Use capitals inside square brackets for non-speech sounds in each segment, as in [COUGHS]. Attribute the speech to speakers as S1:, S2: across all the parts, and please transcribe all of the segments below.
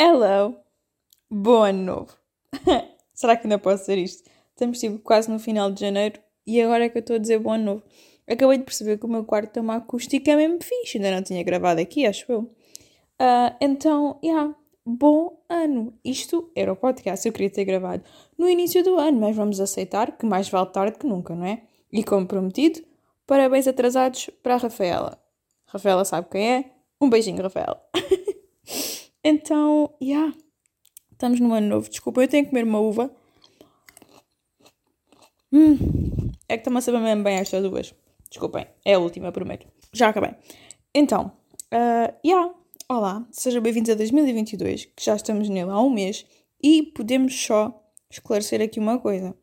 S1: Hello! Bom ano novo! [LAUGHS] Será que ainda posso dizer isto? Estamos tipo quase no final de janeiro e agora é que eu estou a dizer bom ano novo. Acabei de perceber que o meu quarto tem uma acústica mesmo fixe, ainda não tinha gravado aqui, acho eu. Uh, então, yeah, bom ano! Isto era o podcast eu queria ter gravado no início do ano, mas vamos aceitar que mais vale tarde que nunca, não é? E como prometido, parabéns atrasados para a Rafaela. Rafaela sabe quem é? Um beijinho, Rafaela. [LAUGHS] então, yeah, estamos no ano novo. Desculpa, eu tenho que comer uma uva. Hum, é que está-me a saber mesmo bem estas duas. Desculpem, é a última, prometo. Já acabei. Então, uh, yeah, olá, sejam bem-vindos a 2022, que já estamos nele há um mês e podemos só esclarecer aqui uma coisa.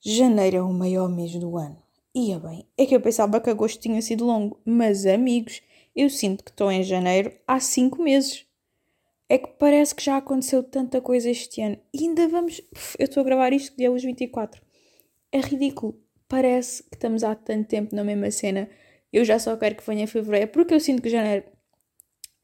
S1: Janeiro é o maior mês do ano. Ia bem, é que eu pensava que agosto tinha sido longo, mas amigos, eu sinto que estou em janeiro há cinco meses. É que parece que já aconteceu tanta coisa este ano. E ainda vamos. Eu estou a gravar isto dia hoje 24. É ridículo. Parece que estamos há tanto tempo na mesma cena. Eu já só quero que venha fevereiro, porque eu sinto que janeiro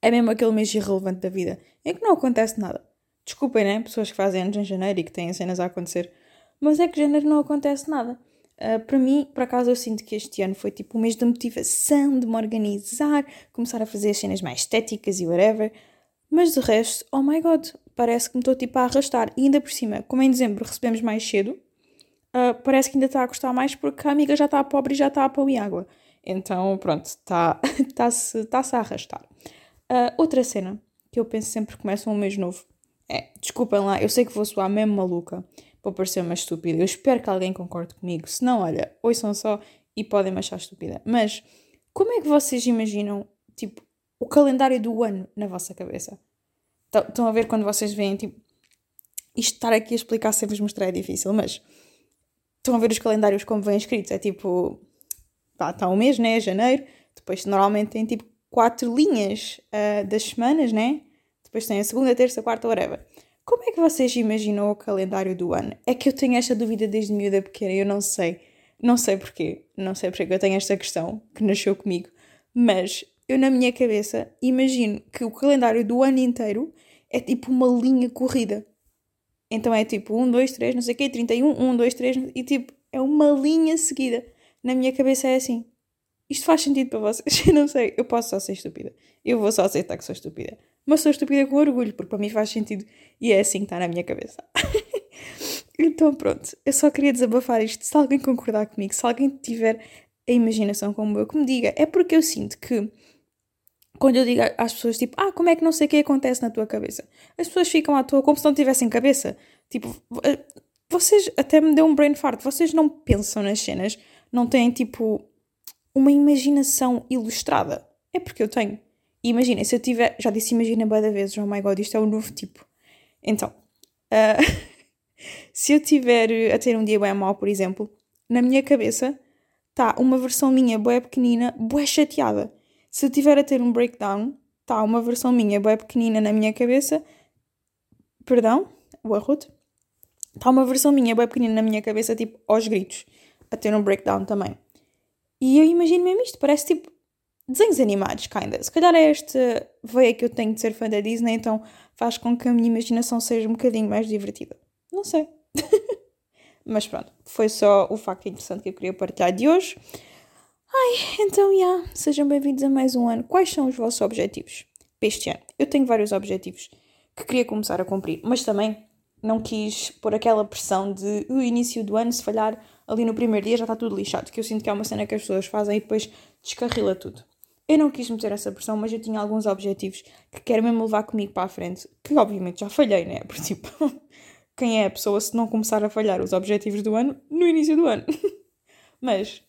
S1: é mesmo aquele mês irrelevante da vida. É que não acontece nada. Desculpem, né? Pessoas que fazem anos em janeiro e que têm cenas a acontecer. Mas é que janeiro não acontece nada. Uh, para mim, por acaso, eu sinto que este ano foi tipo um mês de motivação, de me organizar, começar a fazer as cenas mais estéticas e whatever. Mas de resto, oh my god, parece que me estou tipo a arrastar. E ainda por cima, como em dezembro recebemos mais cedo, uh, parece que ainda está a custar mais porque a amiga já está pobre e já está a pão e água. Então, pronto, está-se tá [LAUGHS] -se, -se a arrastar. Uh, outra cena que eu penso sempre que começa um mês novo é, desculpem lá, eu sei que vou soar mesmo maluca, vou parecer uma estúpida. Eu espero que alguém concorde comigo. Se não, olha, ouçam só e podem me achar estúpida. Mas como é que vocês imaginam, tipo, o calendário do ano na vossa cabeça? Estão a ver quando vocês veem, tipo, isto estar aqui a explicar sem vos mostrar é difícil, mas estão a ver os calendários como vêm escritos. É tipo, está um mês, né? Janeiro. Depois normalmente tem tipo quatro linhas uh, das semanas, né? Depois tem a segunda, terça, quarta, whatever. Como é que vocês imaginam o calendário do ano? É que eu tenho esta dúvida desde miúda pequena eu não sei. Não sei porquê. Não sei porque eu tenho esta questão que nasceu comigo. Mas eu, na minha cabeça, imagino que o calendário do ano inteiro é tipo uma linha corrida. Então é tipo 1, 2, 3, não sei o quê, 31, 1, 2, 3, e tipo, é uma linha seguida. Na minha cabeça é assim. Isto faz sentido para vocês? [LAUGHS] Eu não sei. Eu posso só ser estúpida. Eu vou só aceitar que sou estúpida mas sou estúpida com orgulho, porque para mim faz sentido e é assim que está na minha cabeça. [LAUGHS] então pronto, eu só queria desabafar isto. Se alguém concordar comigo, se alguém tiver a imaginação como eu, que me diga. É porque eu sinto que quando eu digo às pessoas tipo, ah, como é que não sei o que acontece na tua cabeça? As pessoas ficam à toa como se não tivessem cabeça. Tipo, eh, vocês até me deu um brain fart, vocês não pensam nas cenas, não têm tipo uma imaginação ilustrada. É porque eu tenho. E imaginem, se eu tiver. Já disse imagina bem da oh my god, isto é o um novo tipo. Então, uh, [LAUGHS] se eu tiver a ter um dia bem mal, por exemplo, na minha cabeça está uma versão minha bem pequenina, bem chateada. Se tiver a ter um breakdown, está uma versão minha bem pequenina na minha cabeça. Perdão, o arroto. Está uma versão minha bem pequenina na minha cabeça, tipo, aos gritos, a ter um breakdown também. E eu imagino mesmo isto, parece tipo desenhos animados, kinda. Se calhar é esta veia que eu tenho de ser fã da Disney, então faz com que a minha imaginação seja um bocadinho mais divertida. Não sei. [LAUGHS] Mas pronto, foi só o facto interessante que eu queria partilhar de hoje. Ai, então, já, yeah, sejam bem-vindos a mais um ano. Quais são os vossos objetivos para este ano? Eu tenho vários objetivos que queria começar a cumprir, mas também não quis pôr aquela pressão de o início do ano, se falhar ali no primeiro dia já está tudo lixado, que eu sinto que é uma cena que as pessoas fazem e depois descarrila tudo. Eu não quis meter essa pressão, mas eu tinha alguns objetivos que quero mesmo levar comigo para a frente, que obviamente já falhei, né? Por tipo, [LAUGHS] quem é a pessoa se não começar a falhar os objetivos do ano no início do ano? [LAUGHS] mas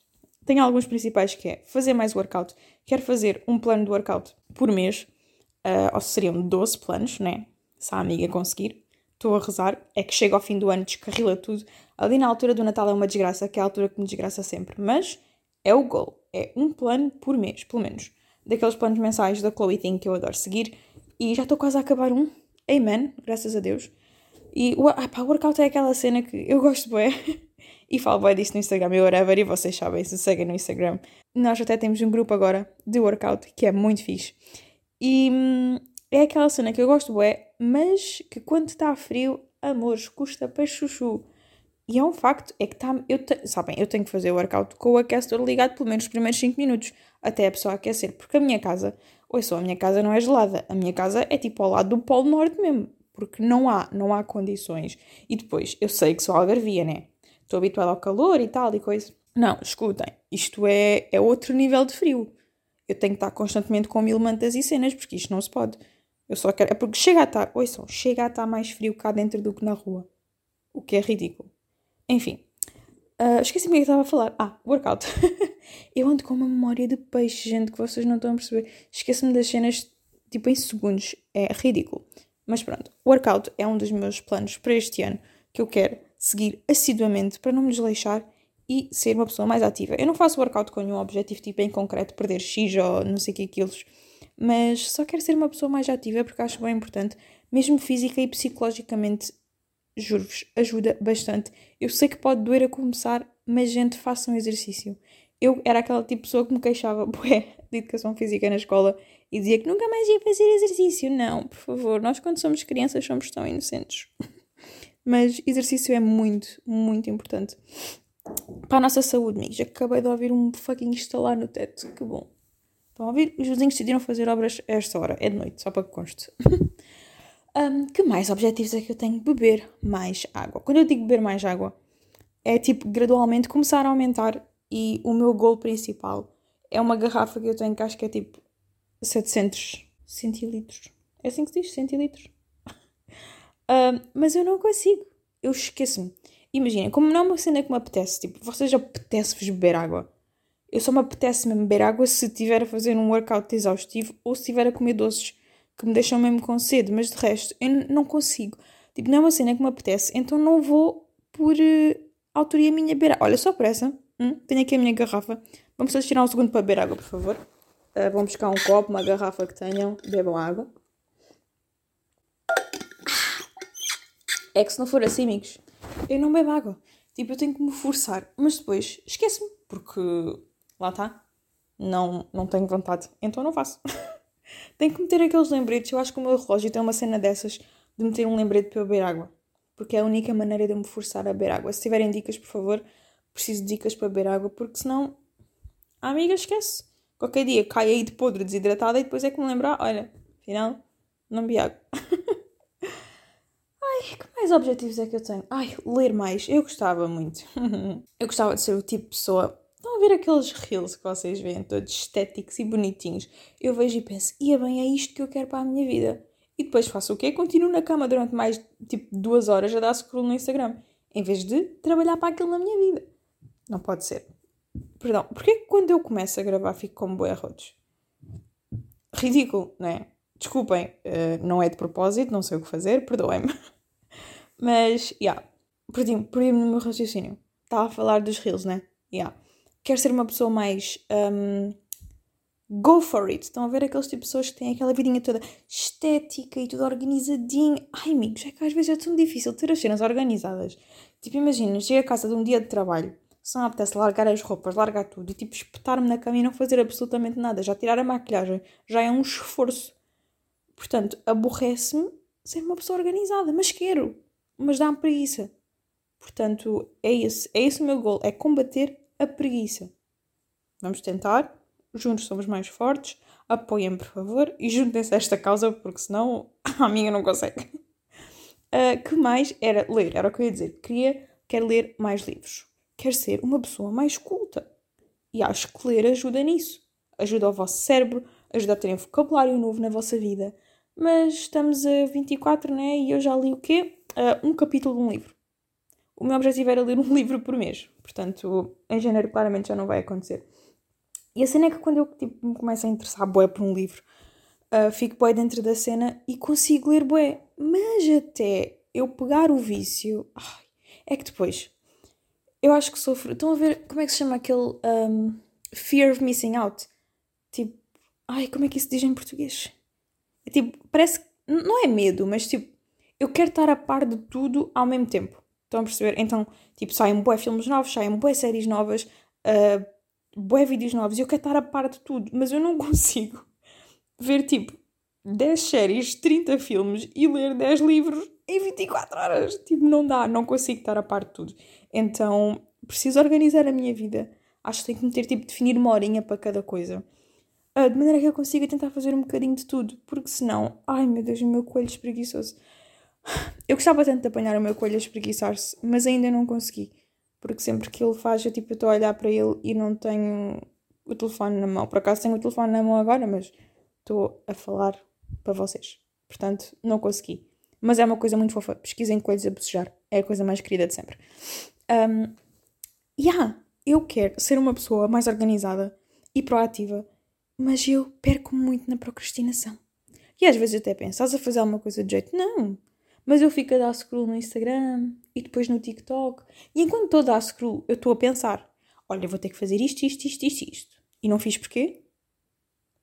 S1: tenho alguns principais que é fazer mais workout. Quero fazer um plano de workout por mês, uh, ou seriam 12 planos, né? Se a amiga conseguir. Estou a rezar, é que chega ao fim do ano, descarrila tudo. Ali na altura do Natal é uma desgraça, que é a altura que me desgraça sempre. Mas é o goal é um plano por mês, pelo menos. Daqueles planos mensais da Chloe Ting que eu adoro seguir. E já estou quase a acabar um. Amen, graças a Deus. E o workout é aquela cena que eu gosto bem. [LAUGHS] e falo bem disso no Instagram e whatever. E vocês sabem, se seguem no Instagram. Nós até temos um grupo agora de workout que é muito fixe. E, é aquela cena que eu gosto, é, mas que quando está frio, amores, custa para chuchu. E é um facto, é que está. Eu te, sabem, eu tenho que fazer o workout com o aquecedor ligado pelo menos os primeiros 5 minutos, até a pessoa aquecer, porque a minha casa, oi só, a minha casa não é gelada, a minha casa é tipo ao lado do Polo Norte mesmo, porque não há, não há condições. E depois, eu sei que sou algarvia, né? Estou habituada ao calor e tal e coisa. Não, escutem, isto é, é outro nível de frio. Eu tenho que estar constantemente com mil mantas e cenas, porque isto não se pode. Eu só quero. É porque chega a estar. Ouçam, chega a estar mais frio cá dentro do que na rua. O que é ridículo. Enfim. Uh, Esqueci-me o que estava a falar. Ah, workout. [LAUGHS] eu ando com uma memória de peixe, gente, que vocês não estão a perceber. Esqueço-me das cenas, tipo, em segundos. É ridículo. Mas pronto, workout é um dos meus planos para este ano que eu quero seguir assiduamente para não me desleixar e ser uma pessoa mais ativa. Eu não faço workout com nenhum objetivo tipo em concreto, perder X ou não sei que quilos, mas só quero ser uma pessoa mais ativa porque acho bem importante, mesmo física e psicologicamente, juro-vos, ajuda bastante. Eu sei que pode doer a começar, mas gente, façam um exercício. Eu era aquela tipo de pessoa que me queixava, [LAUGHS] bué, de educação física na escola e dizia que nunca mais ia fazer exercício. Não, por favor, nós quando somos crianças somos tão inocentes. [LAUGHS] Mas exercício é muito, muito importante para a nossa saúde, amigos. Acabei de ouvir um fucking instalar no teto. Que bom. Estão a ouvir? Os vizinhos decidiram fazer obras a esta hora. É de noite, só para que conste. [LAUGHS] um, que mais objetivos é que eu tenho? Beber mais água. Quando eu digo beber mais água, é tipo gradualmente começar a aumentar. E o meu gol principal é uma garrafa que eu tenho que acho que é tipo 700 centilitros. É assim que se diz? Centilitros. Um, mas eu não consigo. Eu esqueço-me. Imaginem, como não é uma cena que me apetece, tipo, vocês apetece-vos beber água. Eu só me apetece mesmo beber água se estiver a fazer um workout exaustivo ou se estiver a comer doces que me deixam mesmo com sede, mas de resto eu não consigo. Tipo, não é uma cena que me apetece, então não vou por uh, autoria minha beber água. Olha, só por essa, hum, tenho aqui a minha garrafa. Vamos só tirar um segundo para beber água, por favor. Uh, vão buscar um copo, uma garrafa que tenham, bebam água. É que se não for assim, amigos, eu não bebo água. Tipo, eu tenho que me forçar. Mas depois esqueço-me, porque lá está. Não, não tenho vontade. Então não faço. [LAUGHS] tenho que meter aqueles lembretes. Eu acho que o meu relógio tem uma cena dessas de meter um lembrete para eu beber água. Porque é a única maneira de eu me forçar a beber água. Se tiverem dicas, por favor, preciso de dicas para beber água, porque senão a amiga esquece. Qualquer dia cai aí de podre, desidratada, e depois é que me lembrar: olha, afinal, não bebi água. [LAUGHS] Ai, que mais objetivos é que eu tenho? Ai, ler mais. Eu gostava muito. [LAUGHS] eu gostava de ser o tipo de pessoa. Estão a ver aqueles reels que vocês veem, todos estéticos e bonitinhos. Eu vejo e penso, ia bem, é isto que eu quero para a minha vida. E depois faço o quê? Continuo na cama durante mais, tipo, duas horas a dar scroll no Instagram. Em vez de trabalhar para aquilo na minha vida. Não pode ser. Perdão, porquê que quando eu começo a gravar fico como boi arrotos? Ridículo, não é? Desculpem, uh, não é de propósito, não sei o que fazer, perdoem-me. [LAUGHS] Mas, já, yeah, perdi-me perdi no meu raciocínio. Estava a falar dos reels, né? Yeah. Quero ser uma pessoa mais. Um, go for it. Estão a ver aqueles tipo de pessoas que têm aquela vidinha toda estética e tudo organizadinho. Ai, amigos, é que às vezes é tão difícil ter as cenas organizadas. Tipo, imagina, chego a casa de um dia de trabalho, só me apetece largar as roupas, largar tudo e tipo espetar-me na cama e não fazer absolutamente nada. Já tirar a maquilhagem já é um esforço. Portanto, aborrece-me ser uma pessoa organizada, mas quero mas dá-me preguiça. Portanto, é esse, é esse o meu gol, é combater a preguiça. Vamos tentar, juntos somos mais fortes, apoiem por favor e juntem-se a esta causa, porque senão [LAUGHS] a minha não consegue. Uh, [LAUGHS] que mais era ler, era o que eu ia dizer. Queria, quero ler mais livros. Quero ser uma pessoa mais culta. E acho que ler ajuda nisso. Ajuda ao vosso cérebro, ajuda a terem vocabulário novo na vossa vida. Mas estamos a 24, né? E eu já li o quê? Uh, um capítulo de um livro. O meu objetivo era ler um [LAUGHS] livro por mês, portanto, em janeiro claramente já não vai acontecer. E a cena é que quando eu tipo, me começo a interessar bué por um livro, uh, fico bué dentro da cena e consigo ler bué. Mas até eu pegar o vício, ai, é que depois, eu acho que sofro. Estão a ver como é que se chama aquele um, fear of missing out? Tipo, ai, como é que isso diz em português? É tipo, parece que não é medo, mas tipo, eu quero estar a par de tudo ao mesmo tempo. Estão a perceber? Então, tipo, saem bué filmes novos, saem bué séries novas, uh, vídeos novos, eu quero estar a par de tudo, mas eu não [LAUGHS] consigo ver, tipo, 10 séries, 30 filmes e ler 10 livros em 24 horas. Tipo, não dá, não consigo estar a par de tudo. Então, preciso organizar a minha vida. Acho que tenho que meter, tipo, definir uma horinha para cada coisa. Uh, de maneira que eu consiga tentar fazer um bocadinho de tudo. Porque senão, ai meu Deus, o meu coelho espreguiçoso. Eu gostava tanto de apanhar o meu coelho a espreguiçar-se, mas ainda não consegui. Porque sempre que ele faz, eu tipo, estou a olhar para ele e não tenho o telefone na mão. Por acaso tenho o telefone na mão agora, mas estou a falar para vocês. Portanto, não consegui. Mas é uma coisa muito fofa. Pesquisem coelhos a bocejar. É a coisa mais querida de sempre. Um, yeah, eu quero ser uma pessoa mais organizada e proativa, mas eu perco muito na procrastinação. E às vezes até penso, estás a fazer alguma coisa de jeito? Não. Mas eu fico a dar scroll no Instagram e depois no TikTok. E enquanto estou a dar scroll, eu estou a pensar: olha, vou ter que fazer isto, isto, isto, isto, isto. E não fiz porquê?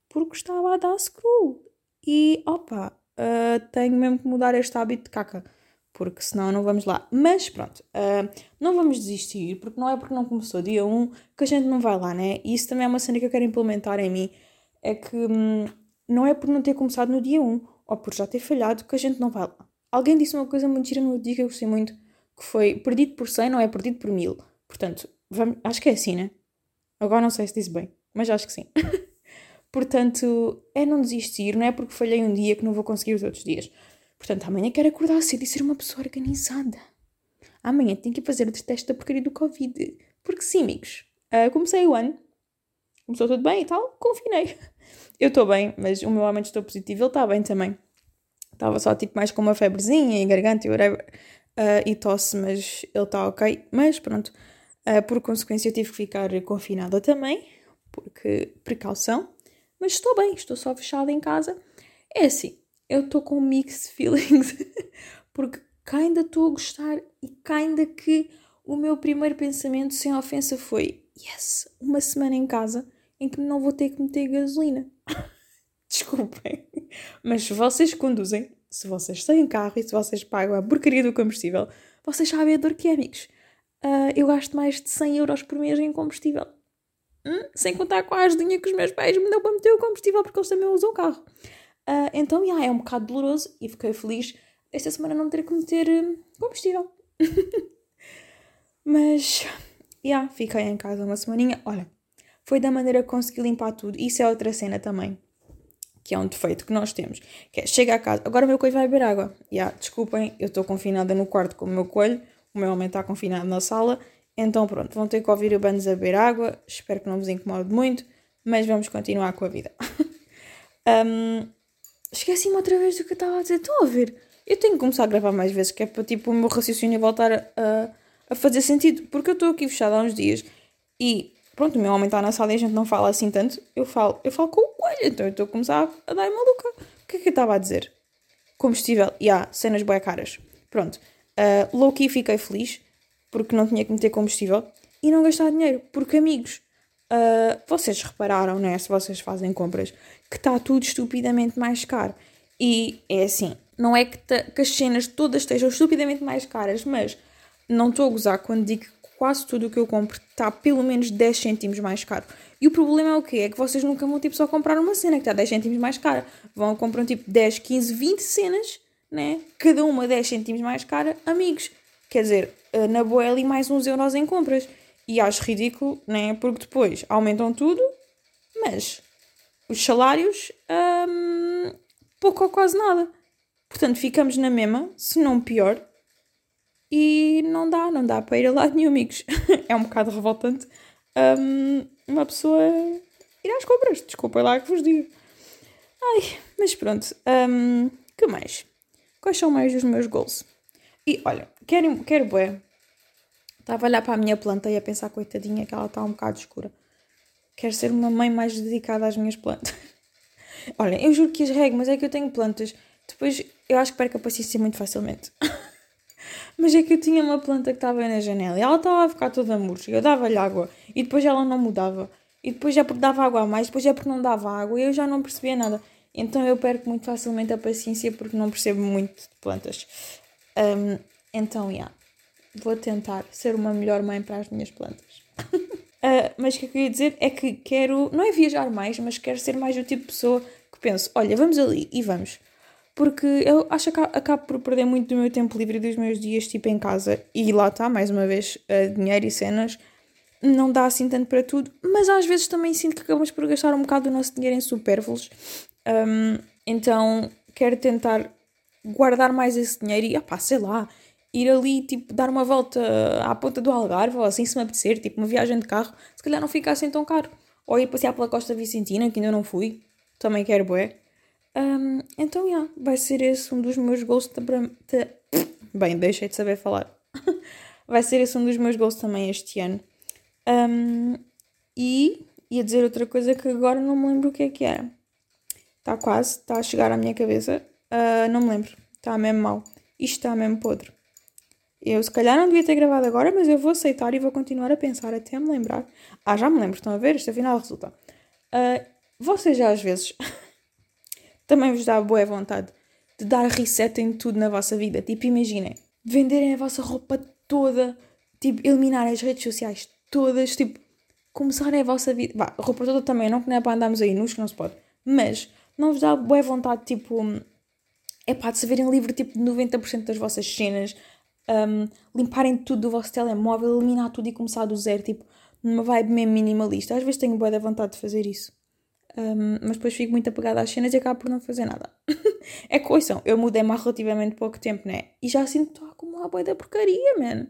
S1: Porque estava a dar scroll. E opa, uh, tenho mesmo que mudar este hábito de caca. Porque senão não vamos lá. Mas pronto, uh, não vamos desistir, porque não é porque não começou dia 1 que a gente não vai lá, né? E isso também é uma cena que eu quero implementar em mim. É que hum, não é por não ter começado no dia 1 ou por já ter falhado que a gente não vai lá. Alguém disse uma coisa muito gira no dia que eu gostei muito, que foi perdido por 100 não é perdido por mil. Portanto, vamos, acho que é assim, né? Agora não sei se disse bem, mas acho que sim. [LAUGHS] Portanto, é não desistir, não é porque falhei um dia que não vou conseguir os outros dias. Portanto, amanhã quero acordar cedo e ser uma pessoa organizada. Amanhã tenho que fazer o teste da porcaria do Covid. Porque sim, amigos, uh, comecei o ano, começou tudo bem e tal, confinei. [LAUGHS] Eu estou bem, mas o meu homem estou positivo, ele está bem também. Estava só tipo mais com uma febrezinha e garganta e whatever, uh, e tosse, mas ele está ok. Mas pronto, uh, por consequência eu tive que ficar confinada também, porque precaução. Mas estou bem, estou só fechada em casa. É assim, eu estou com mixed [LAUGHS] feelings, porque cá ainda estou a gostar e cá ainda que o meu primeiro pensamento sem ofensa foi yes, uma semana em casa em que não vou ter que meter gasolina. [LAUGHS] Desculpem, mas se vocês conduzem, se vocês têm carro e se vocês pagam a porcaria do combustível, vocês sabem a dor que é, amigos. Uh, eu gasto mais de 100 euros por mês em combustível. Hum? Sem contar com a ajudinha que os meus pais me dão para meter o combustível porque eles também usam o carro. Uh, então, yeah, é um bocado doloroso e fiquei feliz esta semana não ter que meter hum, combustível. [LAUGHS] Mas, yeah, fiquei em casa uma semaninha. Olha, foi da maneira que consegui limpar tudo. Isso é outra cena também, que é um defeito que nós temos. Que é, chega a casa, agora o meu coelho vai beber água. Yeah, desculpem, eu estou confinada no quarto com o meu coelho, o meu homem está confinado na sala então pronto, vão ter que ouvir o Bandos a beber água. Espero que não vos incomode muito, mas vamos continuar com a vida. [LAUGHS] um, Esqueci-me outra vez do que eu estava a dizer. Estão a ver? Eu tenho que começar a gravar mais vezes, que é para tipo, o meu raciocínio voltar a, a fazer sentido. Porque eu estou aqui fechada há uns dias e pronto, o meu homem está na sala e a gente não fala assim tanto. Eu falo, eu falo com o coelho, então eu estou a começar a dar maluca. O que é que eu estava a dizer? Combustível, e yeah, cenas bué caras. Pronto, uh, low-key fiquei feliz porque não tinha que meter combustível e não gastar dinheiro, porque amigos, uh, vocês repararam, né, se vocês fazem compras, que está tudo estupidamente mais caro. E é assim, não é que, que as cenas todas estejam estupidamente mais caras, mas não estou a gozar quando digo quase tudo o que eu compro está pelo menos 10 cêntimos mais caro. E o problema é o quê? É que vocês nunca vão tipo só comprar uma cena que está 10 cêntimos mais cara. Vão comprar tipo 10, 15, 20 cenas, né? Cada uma 10 cêntimos mais cara, amigos. Quer dizer, eh, na boa é ali mais uns euros em compras. E acho ridículo, né? Porque depois aumentam tudo, mas os salários, hum, pouco ou quase nada. Portanto, ficamos na mesma, se não pior. E não dá, não dá para ir a lado nenhum, amigos. [LAUGHS] é um bocado revoltante hum, uma pessoa ir às compras. Desculpa lá que vos digo. Ai, mas pronto. Um, que mais? Quais são mais os meus goals? E olha, quero, quero bué. Estava a olhar para a minha planta e a pensar, coitadinha, que ela está um bocado escura. Quero ser uma mãe mais dedicada às minhas plantas. [LAUGHS] olha, eu juro que as rego, mas é que eu tenho plantas. Depois eu acho que perco a paciência muito facilmente. [LAUGHS] mas é que eu tinha uma planta que estava na janela e ela estava a ficar toda murcha. Eu dava-lhe água e depois ela não mudava. E depois é porque dava água a mais, depois é porque não dava água e eu já não percebia nada. Então eu perco muito facilmente a paciência porque não percebo muito de plantas. Um, então, yeah, vou tentar ser uma melhor mãe para as minhas plantas. uh, [LAUGHS] mas o que eu queria dizer é que quero, não é viajar mais, mas quero ser mais o tipo de pessoa que penso, olha, vamos ali e vamos. Porque eu acho que acabo por perder muito do meu tempo livre e dos meus dias, tipo, em casa. E lá está, mais uma vez, uh, dinheiro e cenas. Não dá assim tanto para tudo. Mas às vezes também sinto que acabamos por gastar um bocado do nosso dinheiro em supérfluos. Um, então, quero tentar guardar mais esse dinheiro e, opá, sei lá, ir ali, tipo, dar uma volta à ponta do Algarve, ou assim se me apetecer, tipo, uma viagem de carro, se calhar não fica assim tão caro. Ou ir passear pela Costa Vicentina, que ainda não fui, também quero bué. Um, então, já, yeah, vai ser esse um dos meus goals também. [COUGHS] Bem, deixei de saber falar. [LAUGHS] vai ser esse um dos meus goals também este ano. Um, e ia dizer outra coisa que agora não me lembro o que é que era. Está quase, está a chegar à minha cabeça. Uh, não me lembro. Está mesmo mal. Isto está mesmo podre. Eu se calhar não devia ter gravado agora, mas eu vou aceitar e vou continuar a pensar até me lembrar. Ah, já me lembro, estão a ver? Isto afinal resulta. Uh, vocês já às vezes [LAUGHS] também vos dá boa vontade de dar reset em tudo na vossa vida. Tipo, imaginem, venderem a vossa roupa toda, tipo, eliminar as redes sociais todas, tipo, começarem a vossa vida. Vá, roupa toda também, não que é para andarmos aí nus, que não se pode. Mas não vos dá boa vontade, tipo, é pá, de se verem livre, tipo, de 90% das vossas cenas, um, limparem tudo do vosso telemóvel, eliminar tudo e começar do zero, tipo, numa vibe mesmo minimalista. Às vezes tenho boa vontade de fazer isso. Um, mas depois fico muito apegada às cenas e acabo por não fazer nada. [LAUGHS] é ouçam, eu mudei-me há relativamente pouco tempo, né? E já sinto que estou a acumular boia da porcaria, man.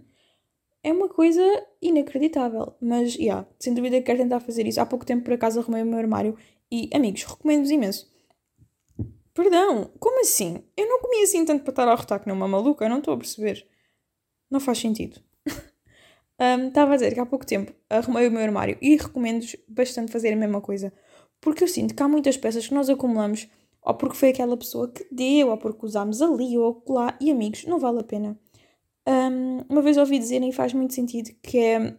S1: É uma coisa inacreditável. Mas, já, yeah, sem dúvida quero tentar fazer isso. Há pouco tempo, por acaso, arrumei o meu armário. E, amigos, recomendo-vos imenso. Perdão, como assim? Eu não comi assim tanto para estar a rotar que não uma maluca, eu não estou a perceber. Não faz sentido. [LAUGHS] Estava um, a dizer que há pouco tempo arrumei o meu armário e recomendo-vos bastante fazer a mesma coisa porque eu sinto que há muitas peças que nós acumulamos, ou porque foi aquela pessoa que deu, ou porque usámos ali ou lá, e amigos, não vale a pena. Um, uma vez ouvi dizerem, e faz muito sentido, que é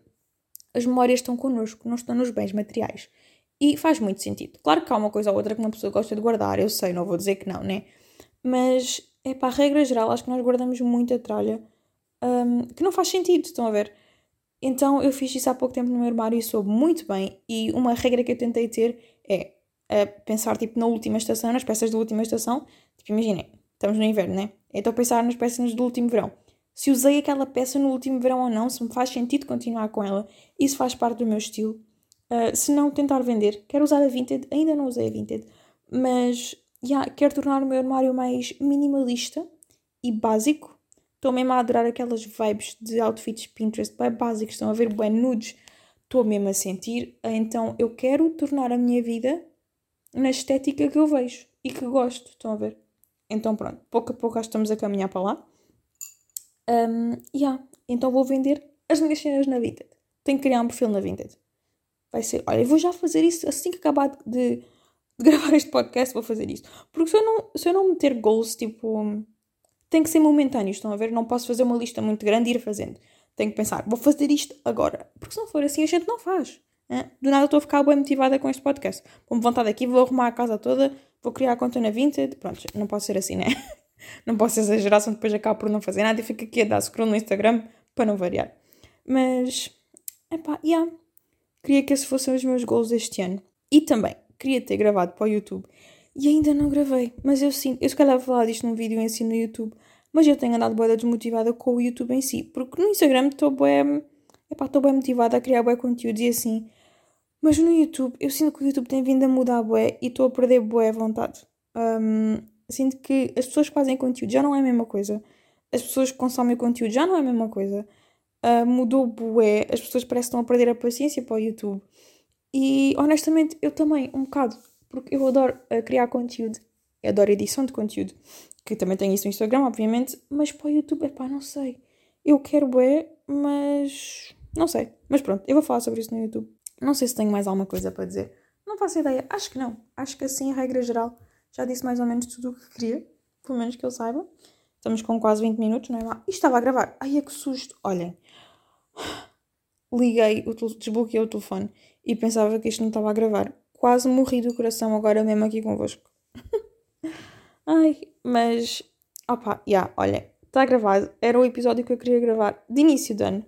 S1: as memórias estão connosco, não estão nos bens materiais. E faz muito sentido. Claro que há uma coisa ou outra que uma pessoa gosta de guardar, eu sei, não vou dizer que não, né? Mas, é para a regra geral, acho que nós guardamos muita tralha um, que não faz sentido, estão a ver? Então eu fiz isso há pouco tempo no meu armário e soube muito bem. E uma regra que eu tentei ter é uh, pensar tipo na última estação, nas peças da última estação. Tipo, imaginem, estamos no inverno, né? Então pensar nas peças do último verão. Se usei aquela peça no último verão ou não, se me faz sentido continuar com ela, isso faz parte do meu estilo. Uh, se não, tentar vender. Quero usar a Vinted, ainda não usei a Vinted, mas yeah, quero tornar o meu armário mais minimalista e básico Estou mesmo a adorar aquelas vibes de outfits Pinterest bem básicos, estão a ver bem nudes. Estou mesmo a sentir. Então eu quero tornar a minha vida na estética que eu vejo e que gosto. Estão a ver? Então pronto, pouco a pouco estamos a caminhar para lá. Um, yeah. Então vou vender as minhas cenas na Vinted. Tenho que criar um perfil na Vinted. Vai ser, olha, vou já fazer isso assim que acabar de, de [LAUGHS] gravar este podcast, vou fazer isso. Porque se eu não, se eu não meter goals tipo tem que ser momentâneo, estão a ver? Não posso fazer uma lista muito grande e ir fazendo. Tenho que pensar, vou fazer isto agora. Porque se não for assim, a gente não faz. Hein? Do nada estou a ficar bem motivada com este podcast. Vou-me levantar daqui, vou arrumar a casa toda, vou criar a conta na Vinted. Pronto, não posso ser assim, né? [LAUGHS] não posso exagerar, senão depois acabo por não fazer nada e fico aqui a dar scroll no Instagram para não variar. Mas, epá, yeah. Queria que esses fossem os meus goals este ano. E também, queria ter gravado para o YouTube e ainda não gravei. Mas eu sinto, eu se calhar vou falar disto num vídeo em si no YouTube, mas eu tenho andado boa desmotivada com o YouTube em si, porque no Instagram estou bem, estou bem motivada a criar bué conteúdos e assim. Mas no YouTube, eu sinto que o YouTube tem vindo a mudar bué e estou a perder bué a vontade. Um, sinto que as pessoas que fazem conteúdo já não é a mesma coisa. As pessoas que consomem conteúdo já não é a mesma coisa. Uh, mudou bué, as pessoas parecem que estão a perder a paciência para o YouTube. E honestamente, eu também, um bocado porque eu adoro uh, criar conteúdo, adoro edição de conteúdo, que também tenho isso no Instagram, obviamente, mas para o YouTube, é pá, não sei. Eu quero é, mas não sei. Mas pronto, eu vou falar sobre isso no YouTube. Não sei se tenho mais alguma coisa para dizer. Não faço ideia. Acho que não. Acho que assim, a regra geral, já disse mais ou menos tudo o que queria. Pelo menos que eu saiba. Estamos com quase 20 minutos, não é lá? E estava a gravar. Ai, é que susto. Olhem. Liguei, o desbloqueei o telefone e pensava que isto não estava a gravar quase morri do coração agora mesmo aqui convosco. [LAUGHS] Ai, mas. Opá, já, yeah, olha, está gravado. Era o episódio que eu queria gravar de início do ano.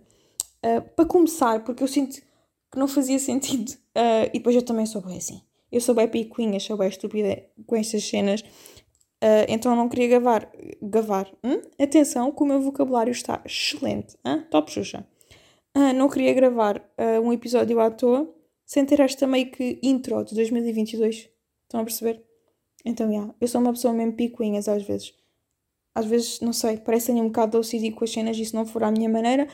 S1: Uh, para começar, porque eu sinto que não fazia sentido. Uh, e depois eu também sou bem assim. Eu sou bem picuinha, sou bem estúpida com estas cenas. Uh, então não queria gravar. Gravar. Hum? Atenção, que o meu vocabulário está excelente. Top Xuxa. Não queria gravar um episódio à toa sem ter esta meio que intro de 2022. Estão a perceber? Então, já. Yeah, eu sou uma pessoa mesmo picuinhas às vezes. Às vezes, não sei, parece um bocado OCD com as cenas e se não for à minha maneira,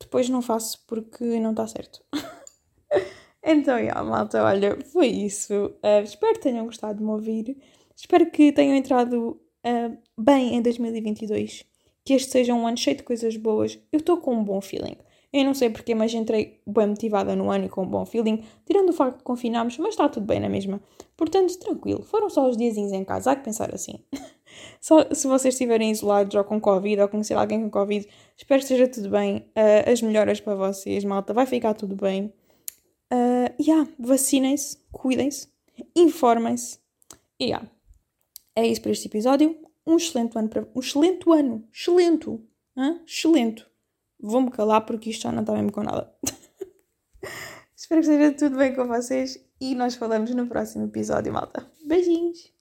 S1: depois não faço porque não está certo. [LAUGHS] então, já, yeah, malta, olha, foi isso. Uh, espero que tenham gostado de me ouvir. Espero que tenham entrado uh, bem em 2022. Que este seja um ano cheio de coisas boas. Eu estou com um bom feeling. Eu não sei porque, mas entrei bem motivada no ano e com um bom feeling, tirando o facto de confinarmos, mas está tudo bem na mesma. Portanto, tranquilo. Foram só os diazinhos em casa, há que pensar assim. [LAUGHS] só se vocês estiverem isolados ou com Covid ou conhecer alguém com Covid, espero que esteja tudo bem. Uh, as melhoras para vocês, malta. Vai ficar tudo bem. Uh, yeah, vacinem-se, cuidem-se, informem-se. E yeah, é isso para este episódio. Um excelente ano para. Um excelente ano! Excelente! Hã? Excelente! Vou-me calar porque isto já não está mesmo com nada. [LAUGHS] Espero que esteja tudo bem com vocês e nós falamos no próximo episódio, malta. Beijinhos!